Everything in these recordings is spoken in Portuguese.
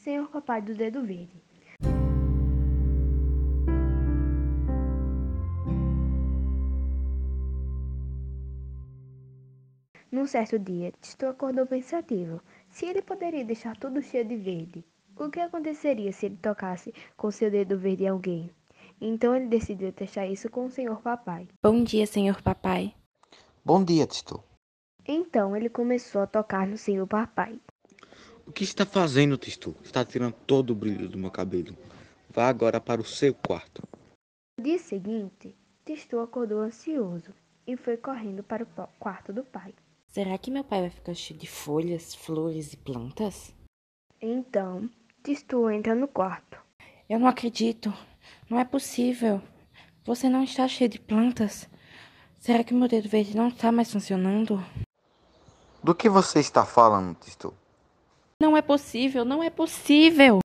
Senhor Papai do Dedo Verde. Num certo dia, Tito acordou pensativo. Se ele poderia deixar tudo cheio de verde, o que aconteceria se ele tocasse com seu dedo verde em alguém? Então ele decidiu testar isso com o Senhor Papai. Bom dia, Senhor Papai. Bom dia, Tito. Então ele começou a tocar no Senhor Papai. O que está fazendo, Tito? Está tirando todo o brilho do meu cabelo. Vá agora para o seu quarto. No dia seguinte, Tito acordou ansioso e foi correndo para o quarto do pai. Será que meu pai vai ficar cheio de folhas, flores e plantas? Então, Tito entra no quarto. Eu não acredito. Não é possível. Você não está cheio de plantas. Será que meu dedo verde não está mais funcionando? Do que você está falando, Tito? Não é possível, não é possível.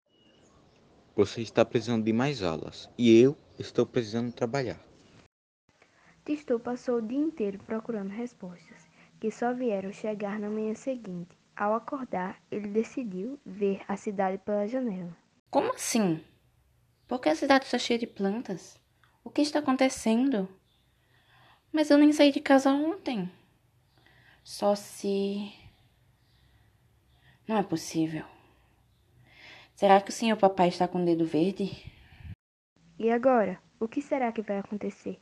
Você está precisando de mais aulas e eu estou precisando trabalhar. Tito passou o dia inteiro procurando respostas que só vieram chegar na manhã seguinte. Ao acordar, ele decidiu ver a cidade pela janela. Como assim? Por que a cidade está cheia de plantas? O que está acontecendo? Mas eu nem saí de casa ontem. Só se. Não é possível. Será que o senhor papai está com o dedo verde? E agora? O que será que vai acontecer?